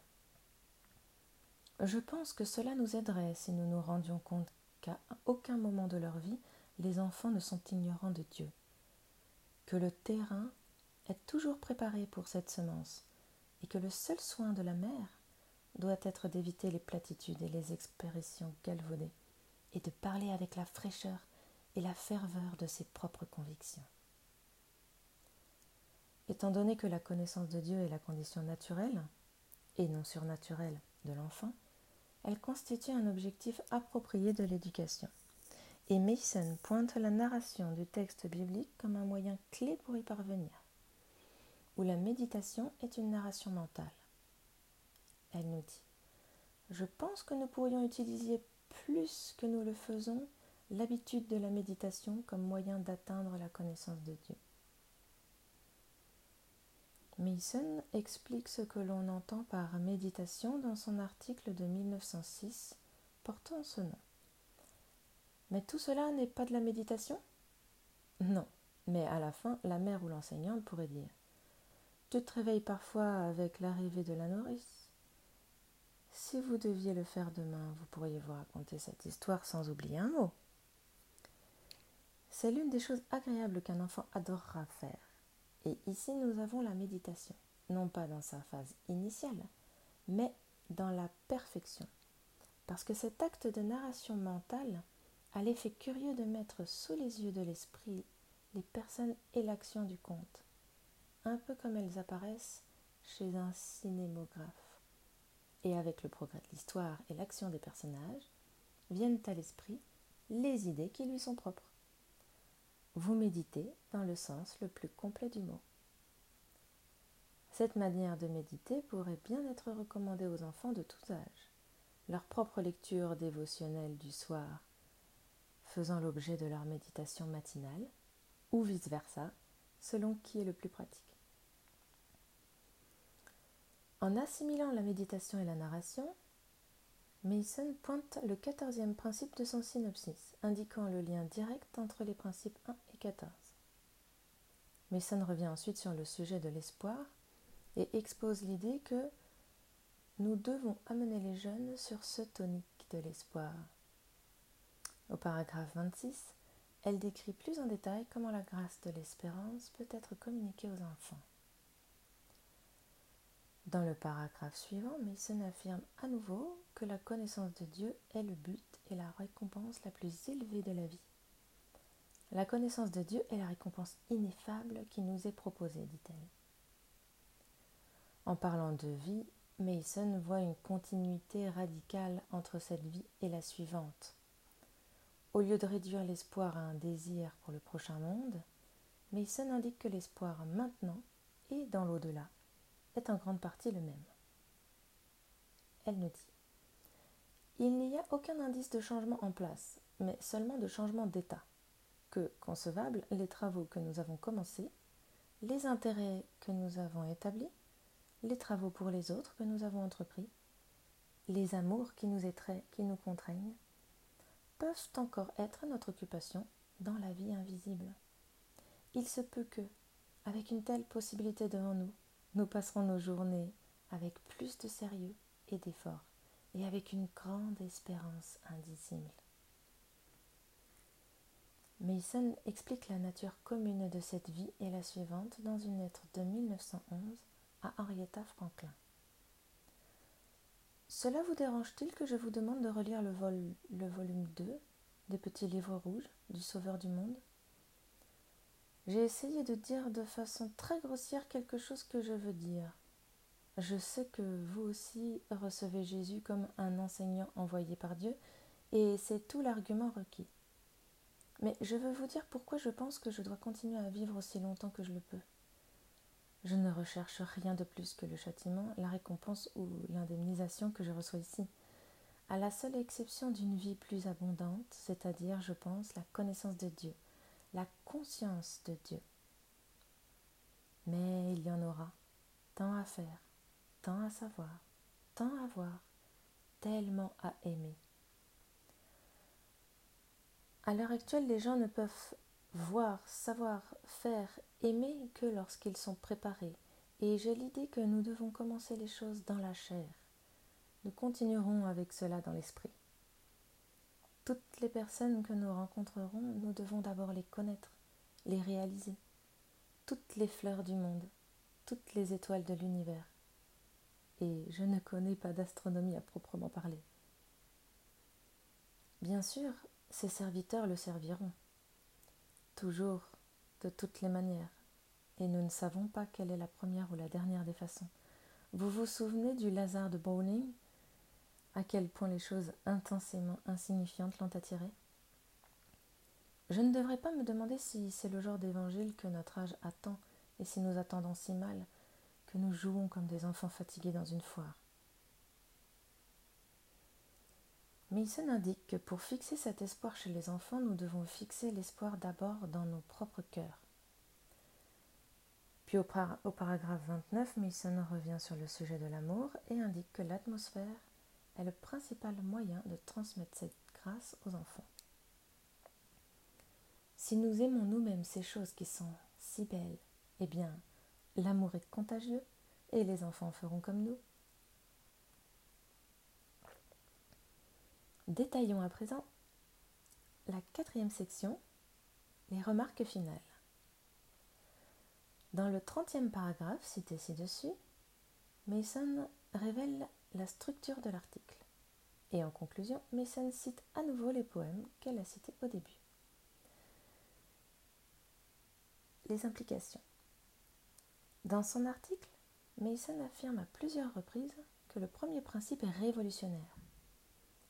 Je pense que cela nous aiderait si nous nous rendions compte qu'à aucun moment de leur vie les enfants ne sont ignorants de Dieu, que le terrain est toujours préparé pour cette semence, et que le seul soin de la mère doit être d'éviter les platitudes et les expressions galvaudées, et de parler avec la fraîcheur et la ferveur de ses propres convictions. Étant donné que la connaissance de Dieu est la condition naturelle, et non surnaturelle, de l'enfant, elle constitue un objectif approprié de l'éducation. Et Mason pointe la narration du texte biblique comme un moyen clé pour y parvenir où la méditation est une narration mentale. Elle nous dit Je pense que nous pourrions utiliser plus que nous le faisons l'habitude de la méditation comme moyen d'atteindre la connaissance de Dieu. Mason explique ce que l'on entend par méditation dans son article de 1906 portant ce nom. Mais tout cela n'est pas de la méditation? Non, mais à la fin, la mère ou l'enseignante pourrait dire tu te réveilles parfois avec l'arrivée de la nourrice. Si vous deviez le faire demain, vous pourriez vous raconter cette histoire sans oublier un mot. C'est l'une des choses agréables qu'un enfant adorera faire. Et ici, nous avons la méditation, non pas dans sa phase initiale, mais dans la perfection. Parce que cet acte de narration mentale a l'effet curieux de mettre sous les yeux de l'esprit les personnes et l'action du conte un peu comme elles apparaissent chez un cinémographe. Et avec le progrès de l'histoire et l'action des personnages, viennent à l'esprit les idées qui lui sont propres. Vous méditez dans le sens le plus complet du mot. Cette manière de méditer pourrait bien être recommandée aux enfants de tous âges, leur propre lecture dévotionnelle du soir faisant l'objet de leur méditation matinale, ou vice-versa, selon qui est le plus pratique. En assimilant la méditation et la narration, Mason pointe le quatorzième principe de son synopsis, indiquant le lien direct entre les principes 1 et 14. Mason revient ensuite sur le sujet de l'espoir et expose l'idée que nous devons amener les jeunes sur ce tonique de l'espoir. Au paragraphe 26, elle décrit plus en détail comment la grâce de l'espérance peut être communiquée aux enfants. Dans le paragraphe suivant, Mason affirme à nouveau que la connaissance de Dieu est le but et la récompense la plus élevée de la vie. La connaissance de Dieu est la récompense ineffable qui nous est proposée, dit-elle. En parlant de vie, Mason voit une continuité radicale entre cette vie et la suivante. Au lieu de réduire l'espoir à un désir pour le prochain monde, Mason indique que l'espoir maintenant et dans l'au-delà est en grande partie le même. Elle nous dit Il n'y a aucun indice de changement en place, mais seulement de changement d'état. Que, concevables, les travaux que nous avons commencés, les intérêts que nous avons établis, les travaux pour les autres que nous avons entrepris, les amours qui nous étraient, qui nous contraignent, peuvent encore être notre occupation dans la vie invisible. Il se peut que, avec une telle possibilité devant nous, nous passerons nos journées avec plus de sérieux et d'effort et avec une grande espérance indicible. Mason explique la nature commune de cette vie et la suivante dans une lettre de 1911 à Henrietta Franklin. Cela vous dérange-t-il que je vous demande de relire le, le volume 2 des petits livres rouges du Sauveur du monde? J'ai essayé de dire de façon très grossière quelque chose que je veux dire. Je sais que vous aussi recevez Jésus comme un enseignant envoyé par Dieu, et c'est tout l'argument requis. Mais je veux vous dire pourquoi je pense que je dois continuer à vivre aussi longtemps que je le peux. Je ne recherche rien de plus que le châtiment, la récompense ou l'indemnisation que je reçois ici, à la seule exception d'une vie plus abondante, c'est-à-dire, je pense, la connaissance de Dieu, la conscience de Dieu. Mais il y en aura tant à faire, tant à savoir, tant à voir, tellement à aimer. À l'heure actuelle, les gens ne peuvent voir, savoir, faire, aimer que lorsqu'ils sont préparés, et j'ai l'idée que nous devons commencer les choses dans la chair. Nous continuerons avec cela dans l'esprit. Toutes les personnes que nous rencontrerons, nous devons d'abord les connaître, les réaliser. Toutes les fleurs du monde, toutes les étoiles de l'univers. Et je ne connais pas d'astronomie à proprement parler. Bien sûr, ses serviteurs le serviront, toujours, de toutes les manières, et nous ne savons pas quelle est la première ou la dernière des façons. Vous vous souvenez du Lazare de Browning? À quel point les choses intensément insignifiantes l'ont attiré Je ne devrais pas me demander si c'est le genre d'évangile que notre âge attend et si nous attendons si mal que nous jouons comme des enfants fatigués dans une foire. Mason indique que pour fixer cet espoir chez les enfants, nous devons fixer l'espoir d'abord dans nos propres cœurs. Puis au, paragraphe 29, Mason revient sur le sujet de l'amour et indique que l'atmosphère est le principal moyen de transmettre cette grâce aux enfants. Si nous aimons nous-mêmes ces choses qui sont si belles, eh bien, l'amour est contagieux et les enfants feront comme nous. Détaillons à présent la quatrième section, les remarques finales. Dans le trentième paragraphe cité ci-dessus, Mason révèle la structure de l'article. Et en conclusion, Mason cite à nouveau les poèmes qu'elle a cités au début. Les implications. Dans son article, Mason affirme à plusieurs reprises que le premier principe est révolutionnaire.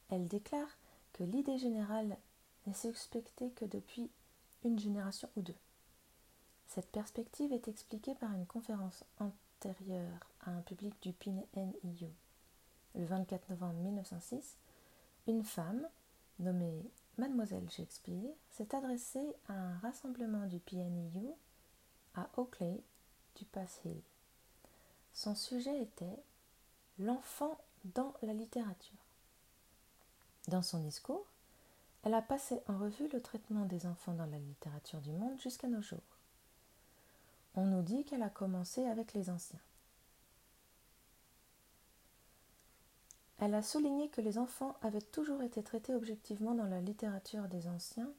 Elle déclare que l'idée générale n'est suspectée que depuis une génération ou deux. Cette perspective est expliquée par une conférence antérieure à un public du PNIU le 24 novembre 1906, une femme, nommée Mademoiselle Shakespeare, s'est adressée à un rassemblement du PNEU à Oakley du Pass Hill. Son sujet était L'enfant dans la littérature. Dans son discours, elle a passé en revue le traitement des enfants dans la littérature du monde jusqu'à nos jours. On nous dit qu'elle a commencé avec les anciens. Elle a souligné que les enfants avaient toujours été traités objectivement dans la littérature des anciens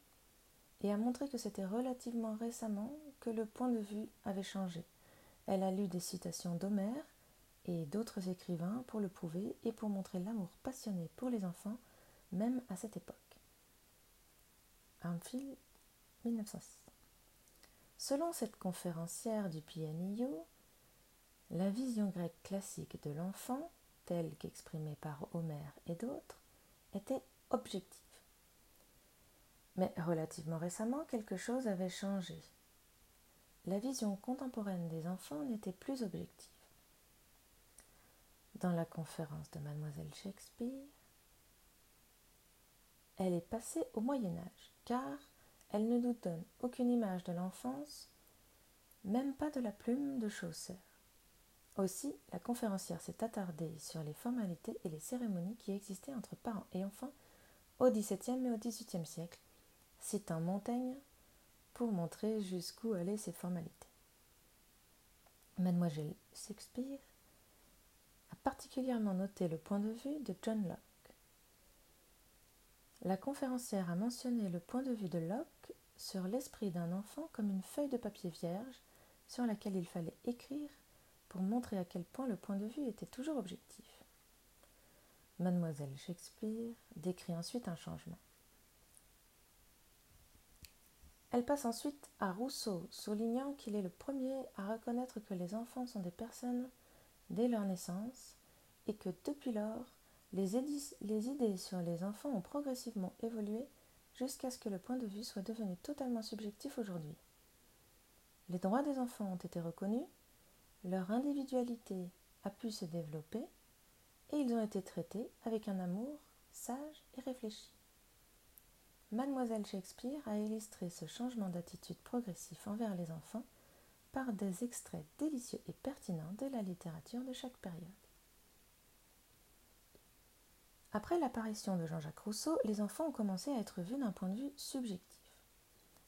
et a montré que c'était relativement récemment que le point de vue avait changé. Elle a lu des citations d'Homère et d'autres écrivains pour le prouver et pour montrer l'amour passionné pour les enfants, même à cette époque. Armfield, 1906. Selon cette conférencière du PNIO, la vision grecque classique de l'enfant, telle qu'exprimée par Homère et d'autres, était objective. Mais relativement récemment, quelque chose avait changé. La vision contemporaine des enfants n'était plus objective. Dans la conférence de mademoiselle Shakespeare, elle est passée au Moyen Âge, car elle ne nous donne aucune image de l'enfance, même pas de la plume de Chaucer. Aussi, la conférencière s'est attardée sur les formalités et les cérémonies qui existaient entre parents et enfants au XVIIe et au XVIIIe siècle, citant Montaigne pour montrer jusqu'où allaient ces formalités. Mademoiselle Shakespeare a particulièrement noté le point de vue de John Locke. La conférencière a mentionné le point de vue de Locke sur l'esprit d'un enfant comme une feuille de papier vierge sur laquelle il fallait écrire pour montrer à quel point le point de vue était toujours objectif. Mademoiselle Shakespeare décrit ensuite un changement. Elle passe ensuite à Rousseau, soulignant qu'il est le premier à reconnaître que les enfants sont des personnes dès leur naissance et que depuis lors, les, idées sur les enfants ont progressivement évolué jusqu'à ce que le point de vue soit devenu totalement subjectif aujourd'hui. Les droits des enfants ont été reconnus, leur individualité a pu se développer et ils ont été traités avec un amour sage et réfléchi. Mademoiselle Shakespeare a illustré ce changement d'attitude progressif envers les enfants par des extraits délicieux et pertinents de la littérature de chaque période. Après l'apparition de Jean-Jacques Rousseau, les enfants ont commencé à être vus d'un point de vue subjectif.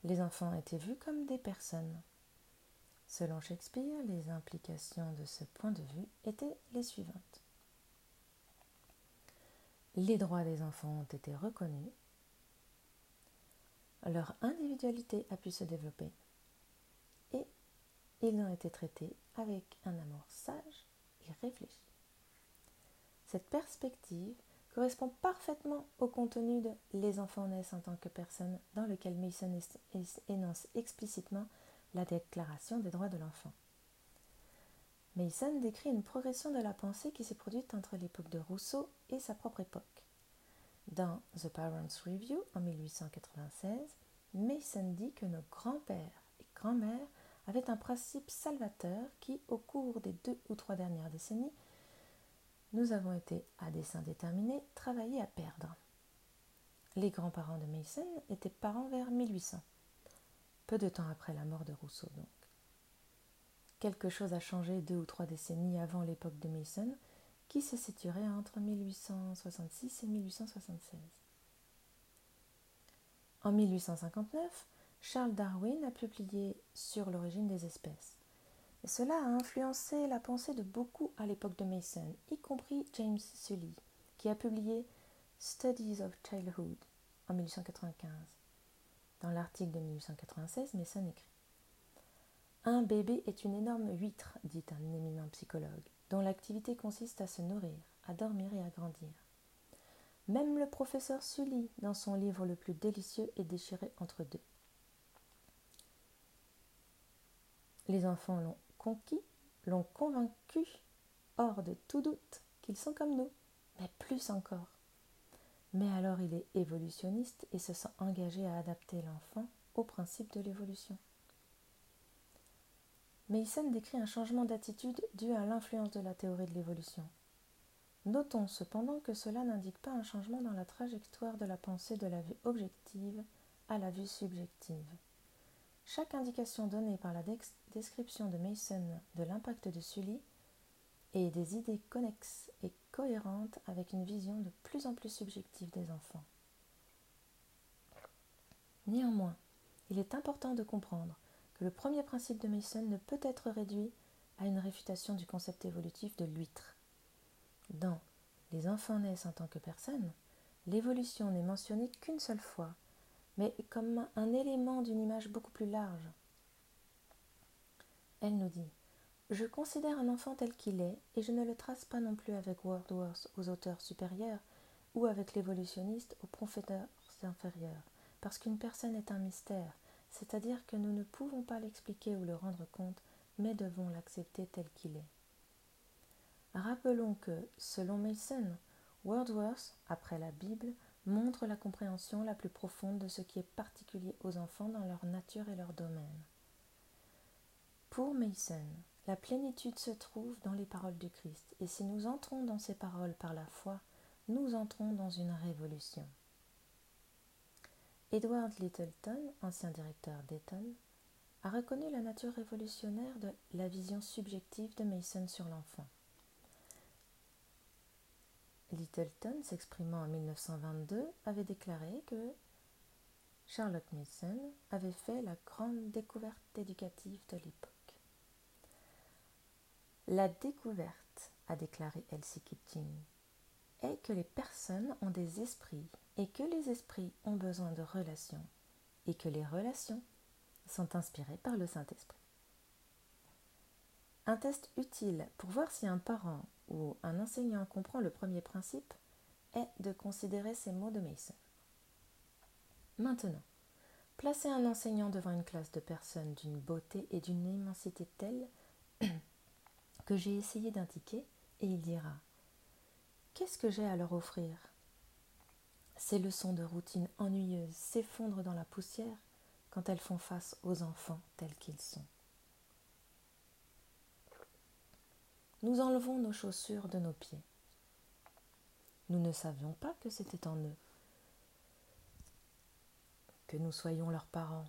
Les enfants étaient vus comme des personnes. Selon Shakespeare, les implications de ce point de vue étaient les suivantes. Les droits des enfants ont été reconnus, leur individualité a pu se développer et ils ont été traités avec un amour sage et réfléchi. Cette perspective correspond parfaitement au contenu de Les enfants naissent en tant que personnes dans lequel Mason énonce explicitement la déclaration des droits de l'enfant. Mason décrit une progression de la pensée qui s'est produite entre l'époque de Rousseau et sa propre époque. Dans The Parents Review en 1896, Mason dit que nos grands-pères et grands-mères avaient un principe salvateur qui, au cours des deux ou trois dernières décennies, nous avons été, à dessein déterminé, travaillés à perdre. Les grands-parents de Mason étaient parents vers 1800, peu de temps après la mort de Rousseau donc. Quelque chose a changé deux ou trois décennies avant l'époque de Mason, qui se situerait entre 1866 et 1876. En 1859, Charles Darwin a publié Sur l'origine des espèces. Et cela a influencé la pensée de beaucoup à l'époque de Mason, y compris James Sully, qui a publié Studies of Childhood en 1895. Dans l'article de 1896, Mason écrit Un bébé est une énorme huître, dit un éminent psychologue dont l'activité consiste à se nourrir, à dormir et à grandir. Même le professeur Sully, dans son livre le plus délicieux, est déchiré entre deux. Les enfants l'ont conquis, l'ont convaincu, hors de tout doute, qu'ils sont comme nous, mais plus encore. Mais alors il est évolutionniste et se sent engagé à adapter l'enfant au principe de l'évolution. Mason décrit un changement d'attitude dû à l'influence de la théorie de l'évolution. Notons cependant que cela n'indique pas un changement dans la trajectoire de la pensée de la vue objective à la vue subjective. Chaque indication donnée par la description de Mason de l'impact de Sully est des idées connexes et cohérentes avec une vision de plus en plus subjective des enfants. Néanmoins, il est important de comprendre que le premier principe de Mason ne peut être réduit à une réfutation du concept évolutif de l'huître. Dans Les enfants naissent en tant que personnes, l'évolution n'est mentionnée qu'une seule fois, mais comme un élément d'une image beaucoup plus large. Elle nous dit Je considère un enfant tel qu'il est, et je ne le trace pas non plus avec Wordsworth aux auteurs supérieurs ou avec l'évolutionniste aux professeurs inférieurs, parce qu'une personne est un mystère, c'est-à-dire que nous ne pouvons pas l'expliquer ou le rendre compte, mais devons l'accepter tel qu'il est. Rappelons que, selon Mason, Wordsworth, après la Bible, montre la compréhension la plus profonde de ce qui est particulier aux enfants dans leur nature et leur domaine. Pour Mason, la plénitude se trouve dans les paroles du Christ, et si nous entrons dans ces paroles par la foi, nous entrons dans une révolution. Edward Littleton, ancien directeur d'Eton, a reconnu la nature révolutionnaire de la vision subjective de Mason sur l'enfant. Littleton, s'exprimant en 1922, avait déclaré que Charlotte Mason avait fait la grande découverte éducative de l'époque. La découverte, a déclaré Elsie Kitching, est que les personnes ont des esprits et que les esprits ont besoin de relations et que les relations sont inspirées par le Saint-Esprit. Un test utile pour voir si un parent ou un enseignant comprend le premier principe est de considérer ces mots de Mason. Maintenant, placez un enseignant devant une classe de personnes d'une beauté et d'une immensité telle que j'ai essayé d'indiquer et il dira Qu'est-ce que j'ai à leur offrir? Ces leçons de routine ennuyeuses s'effondrent dans la poussière quand elles font face aux enfants tels qu'ils sont. nous enlevons nos chaussures de nos pieds. Nous ne savions pas que c'était en eux, que nous soyons leurs parents,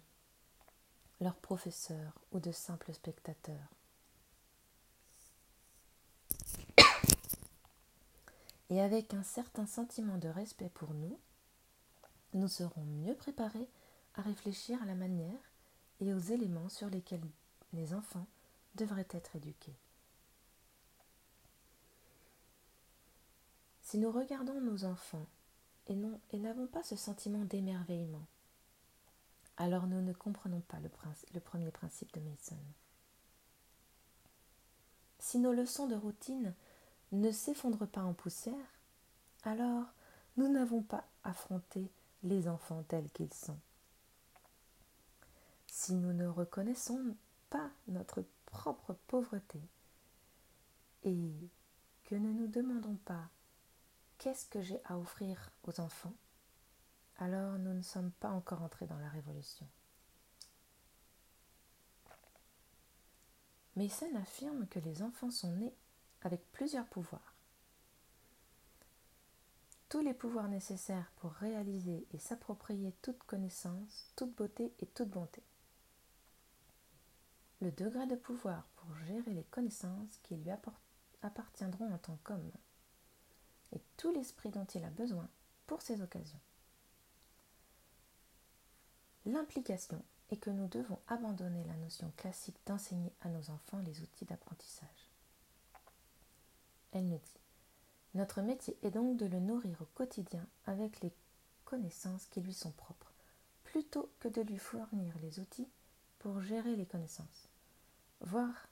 leurs professeurs ou de simples spectateurs. Et avec un certain sentiment de respect pour nous, nous serons mieux préparés à réfléchir à la manière et aux éléments sur lesquels les enfants devraient être éduqués. Si nous regardons nos enfants et n'avons pas ce sentiment d'émerveillement, alors nous ne comprenons pas le, premier principe de Mason. Si nos leçons de routine ne s'effondrent pas en poussière, alors nous n'avons pas affronté les enfants tels qu'ils sont. Si nous ne reconnaissons pas notre propre pauvreté et que ne nous demandons pas qu'est-ce que j'ai à offrir aux enfants Alors nous ne sommes pas encore entrés dans la révolution. Mason affirme que les enfants sont nés avec plusieurs pouvoirs. Tous les pouvoirs nécessaires pour réaliser et s'approprier toute connaissance, toute beauté et toute bonté. Le degré de pouvoir pour gérer les connaissances qui lui appartiendront en tant qu'homme et tout l'esprit dont il a besoin pour ces occasions. L'implication est que nous devons abandonner la notion classique d'enseigner à nos enfants les outils d'apprentissage. Elle nous dit Notre métier est donc de le nourrir au quotidien avec les connaissances qui lui sont propres, plutôt que de lui fournir les outils pour gérer les connaissances, voire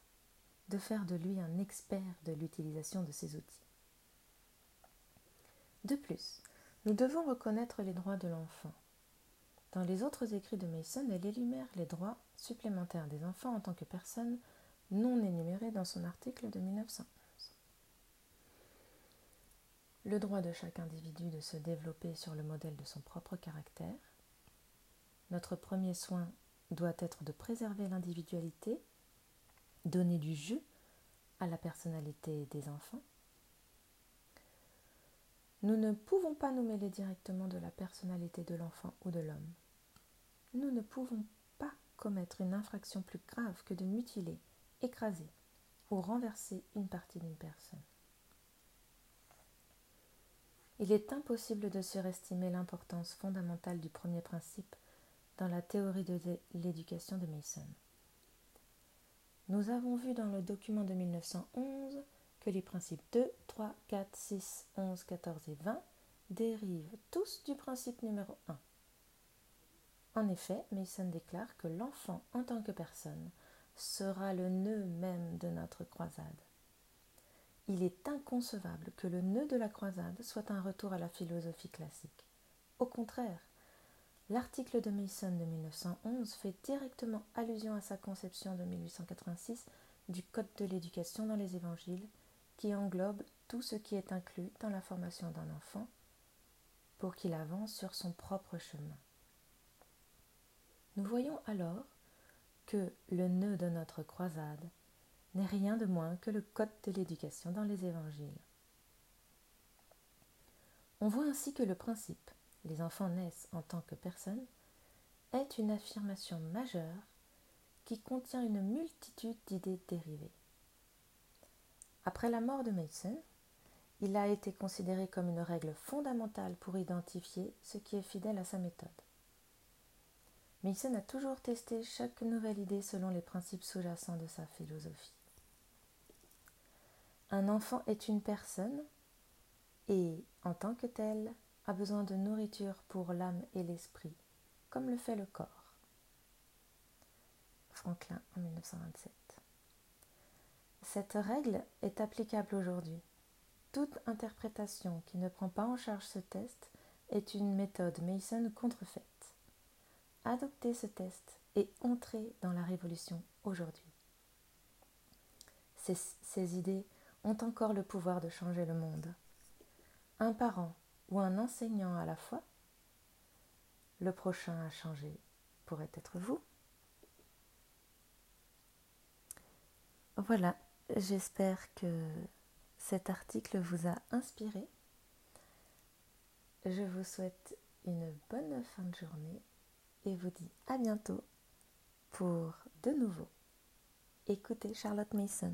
de faire de lui un expert de l'utilisation de ces outils. De plus, nous devons reconnaître les droits de l'enfant. Dans les autres écrits de Mason, elle énumère les droits supplémentaires des enfants en tant que personnes non énumérés dans son article de 1911. Le droit de chaque individu de se développer sur le modèle de son propre caractère. Notre premier soin doit être de préserver l'individualité, donner du jeu à la personnalité des enfants Nous ne pouvons pas nous mêler directement de la personnalité de l'enfant ou de l'homme. Nous ne pouvons pas commettre une infraction plus grave que de mutiler, écraser ou renverser une partie d'une personne. Il est impossible de surestimer l'importance fondamentale du premier principe dans la théorie de l'éducation de Mason. Nous avons vu dans le document de 1911 que les principes 2, 3, 4, 6, 11, 14 et 20 dérivent tous du principe numéro 1. En effet, Mason déclare que l'enfant en tant que personne sera le nœud même de notre croisade. Il est inconcevable que le nœud de la croisade soit un retour à la philosophie classique. Au contraire, l'article de Mason de 1911 fait directement allusion à sa conception de 1886 du Code de l'éducation dans les évangiles qui englobe tout ce qui est inclus dans la formation d'un enfant pour qu'il avance sur son propre chemin. Nous voyons alors que le nœud de notre croisade n'est rien de moins que le code de l'éducation dans les évangiles. On voit ainsi que le principe les enfants naissent en tant que personnes est une affirmation majeure qui contient une multitude d'idées dérivées. Après la mort de Mason, il a été considéré comme une règle fondamentale pour identifier ce qui est fidèle à sa méthode. Mason a toujours testé chaque nouvelle idée selon les principes sous-jacents de sa philosophie. Un enfant est une personne et, en tant que tel, a besoin de nourriture pour l'âme et l'esprit, comme le fait le corps. Franklin en 1927. Cette règle est applicable aujourd'hui. Toute interprétation qui ne prend pas en charge ce test est une méthode Mason contrefaite. Adoptez ce test et entrez dans la révolution aujourd'hui. Ces, idées ont encore le pouvoir de changer le monde. Un parent ou un enseignant à la fois, le prochain à changer pourrait être vous. Voilà, J'espère que cet article vous a inspiré. Je vous souhaite une bonne fin de journée et vous dis à bientôt pour de nouveau écoutez Charlotte Mason.